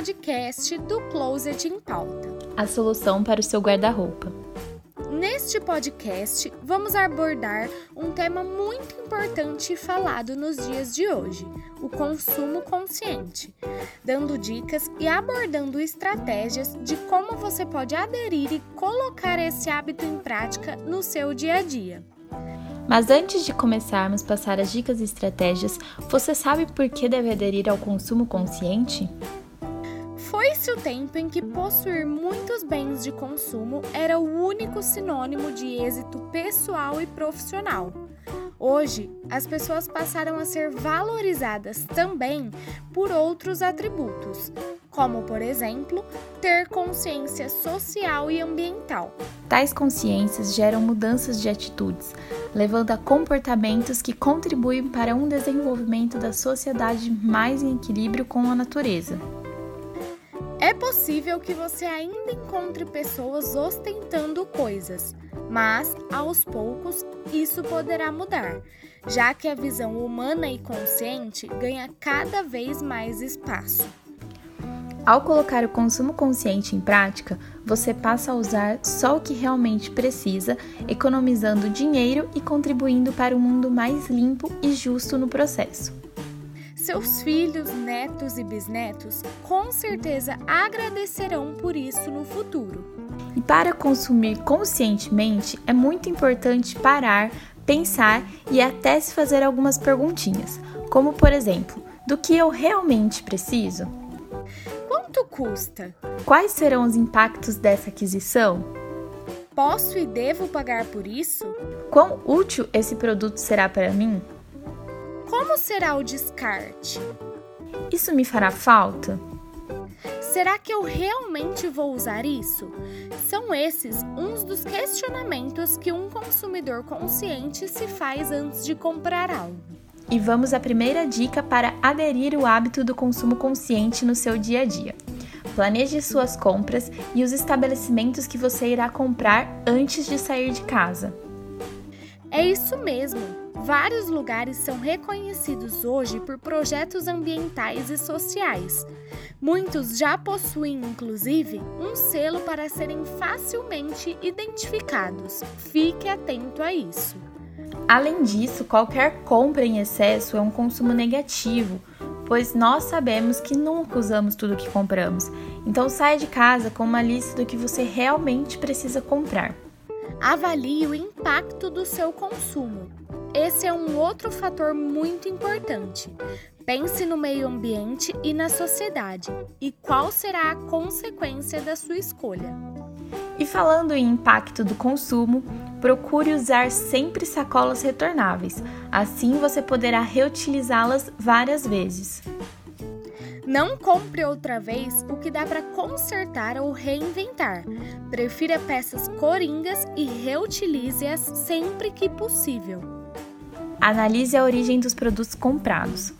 podcast do Closet em Pauta. A solução para o seu guarda-roupa. Neste podcast, vamos abordar um tema muito importante falado nos dias de hoje: o consumo consciente, dando dicas e abordando estratégias de como você pode aderir e colocar esse hábito em prática no seu dia a dia. Mas antes de começarmos a passar as dicas e estratégias, você sabe por que deve aderir ao consumo consciente? Foi-se o tempo em que possuir muitos bens de consumo era o único sinônimo de êxito pessoal e profissional. Hoje, as pessoas passaram a ser valorizadas também por outros atributos, como, por exemplo, ter consciência social e ambiental. Tais consciências geram mudanças de atitudes, levando a comportamentos que contribuem para um desenvolvimento da sociedade mais em equilíbrio com a natureza. É possível que você ainda encontre pessoas ostentando coisas, mas aos poucos isso poderá mudar, já que a visão humana e consciente ganha cada vez mais espaço. Ao colocar o consumo consciente em prática, você passa a usar só o que realmente precisa, economizando dinheiro e contribuindo para um mundo mais limpo e justo no processo. Seus filhos, netos e bisnetos com certeza agradecerão por isso no futuro. E para consumir conscientemente, é muito importante parar, pensar e até se fazer algumas perguntinhas, como por exemplo: do que eu realmente preciso? Quanto custa? Quais serão os impactos dessa aquisição? Posso e devo pagar por isso? Quão útil esse produto será para mim? Como será o descarte? Isso me fará falta? Será que eu realmente vou usar isso? São esses uns dos questionamentos que um consumidor consciente se faz antes de comprar algo. E vamos à primeira dica para aderir o hábito do consumo consciente no seu dia a dia. Planeje suas compras e os estabelecimentos que você irá comprar antes de sair de casa. É isso mesmo! Vários lugares são reconhecidos hoje por projetos ambientais e sociais. Muitos já possuem, inclusive, um selo para serem facilmente identificados. Fique atento a isso. Além disso, qualquer compra em excesso é um consumo negativo, pois nós sabemos que nunca usamos tudo que compramos. Então saia de casa com uma lista do que você realmente precisa comprar. Avalie o impacto do seu consumo. Esse é um outro fator muito importante. Pense no meio ambiente e na sociedade e qual será a consequência da sua escolha. E falando em impacto do consumo, procure usar sempre sacolas retornáveis. Assim você poderá reutilizá-las várias vezes. Não compre outra vez o que dá para consertar ou reinventar. Prefira peças coringas e reutilize-as sempre que possível. Analise a origem dos produtos comprados.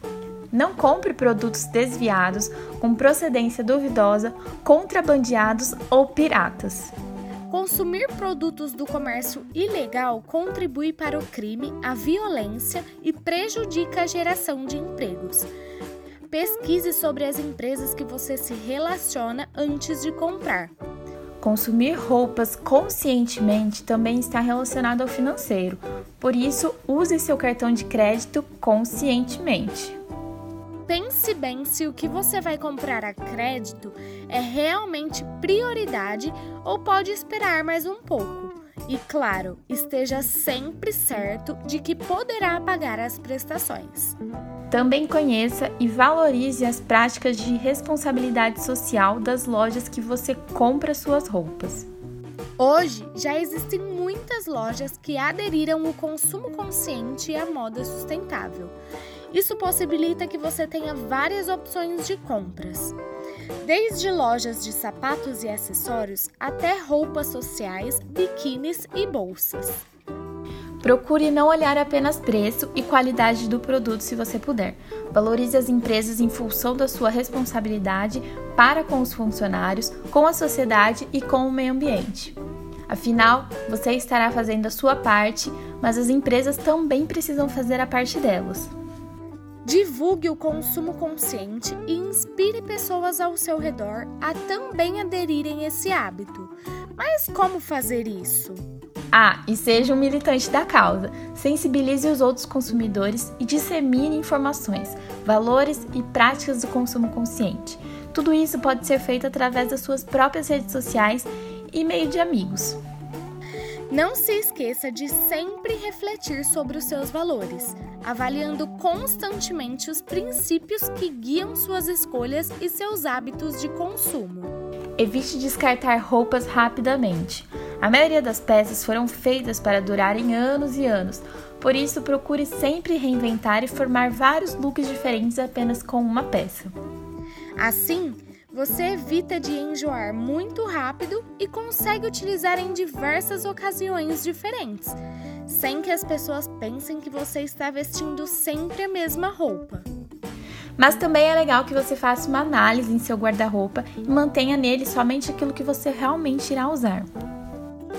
Não compre produtos desviados, com procedência duvidosa, contrabandeados ou piratas. Consumir produtos do comércio ilegal contribui para o crime, a violência e prejudica a geração de empregos. Pesquise sobre as empresas que você se relaciona antes de comprar. Consumir roupas conscientemente também está relacionado ao financeiro, por isso, use seu cartão de crédito conscientemente. Pense bem se o que você vai comprar a crédito é realmente prioridade ou pode esperar mais um pouco. E claro, esteja sempre certo de que poderá pagar as prestações. Também conheça e valorize as práticas de responsabilidade social das lojas que você compra suas roupas. Hoje já existem muitas lojas que aderiram o consumo consciente e a moda sustentável. Isso possibilita que você tenha várias opções de compras. Desde lojas de sapatos e acessórios até roupas sociais, biquínis e bolsas. Procure não olhar apenas preço e qualidade do produto se você puder. Valorize as empresas em função da sua responsabilidade para com os funcionários, com a sociedade e com o meio ambiente. Afinal, você estará fazendo a sua parte, mas as empresas também precisam fazer a parte delas. Divulgue o consumo consciente e inspire pessoas ao seu redor a também aderirem a esse hábito. Mas como fazer isso? Ah, e seja um militante da causa. Sensibilize os outros consumidores e dissemine informações, valores e práticas do consumo consciente. Tudo isso pode ser feito através das suas próprias redes sociais e meio de amigos. Não se esqueça de sempre refletir sobre os seus valores, avaliando constantemente os princípios que guiam suas escolhas e seus hábitos de consumo. Evite descartar roupas rapidamente. A maioria das peças foram feitas para durarem anos e anos, por isso procure sempre reinventar e formar vários looks diferentes apenas com uma peça. Assim, você evita de enjoar muito rápido e consegue utilizar em diversas ocasiões diferentes, sem que as pessoas pensem que você está vestindo sempre a mesma roupa. Mas também é legal que você faça uma análise em seu guarda-roupa e mantenha nele somente aquilo que você realmente irá usar.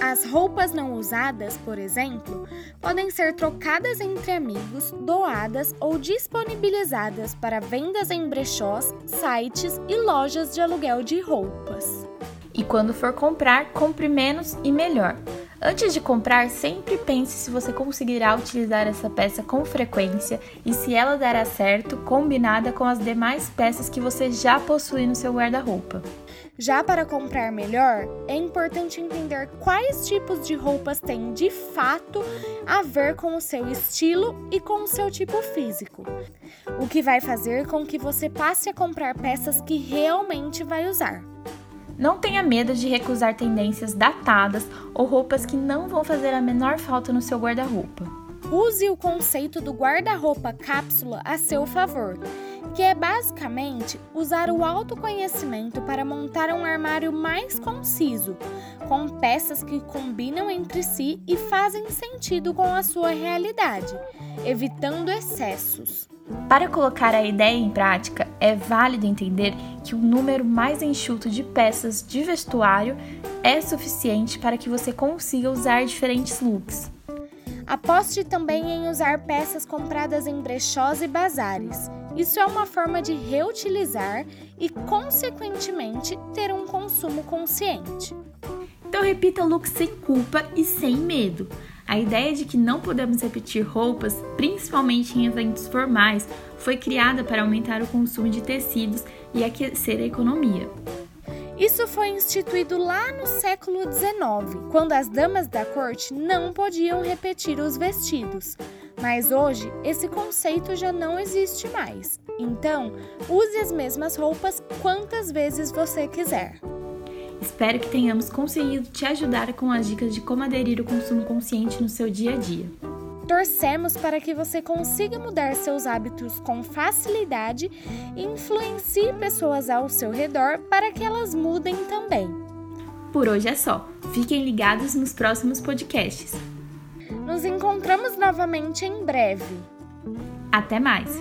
As roupas não usadas, por exemplo, podem ser trocadas entre amigos, doadas ou disponibilizadas para vendas em brechós, sites e lojas de aluguel de roupas. E quando for comprar, compre menos e melhor. Antes de comprar, sempre pense se você conseguirá utilizar essa peça com frequência e se ela dará certo combinada com as demais peças que você já possui no seu guarda-roupa. Já para comprar melhor, é importante entender quais tipos de roupas têm de fato a ver com o seu estilo e com o seu tipo físico, o que vai fazer com que você passe a comprar peças que realmente vai usar. Não tenha medo de recusar tendências datadas ou roupas que não vão fazer a menor falta no seu guarda-roupa. Use o conceito do guarda-roupa cápsula a seu favor que é basicamente usar o autoconhecimento para montar um armário mais conciso, com peças que combinam entre si e fazem sentido com a sua realidade, evitando excessos. Para colocar a ideia em prática, é válido entender que o número mais enxuto de peças de vestuário é suficiente para que você consiga usar diferentes looks. Aposte também em usar peças compradas em brechós e bazares. Isso é uma forma de reutilizar e, consequentemente, ter um consumo consciente. Então, repita look sem culpa e sem medo. A ideia de que não podemos repetir roupas, principalmente em eventos formais, foi criada para aumentar o consumo de tecidos e aquecer a economia. Isso foi instituído lá no século XIX, quando as damas da corte não podiam repetir os vestidos. Mas hoje, esse conceito já não existe mais. Então, use as mesmas roupas quantas vezes você quiser. Espero que tenhamos conseguido te ajudar com as dicas de como aderir ao consumo consciente no seu dia a dia. Torcemos para que você consiga mudar seus hábitos com facilidade e influencie pessoas ao seu redor para que elas mudem também. Por hoje é só. Fiquem ligados nos próximos podcasts. Nos encontramos novamente em breve. Até mais!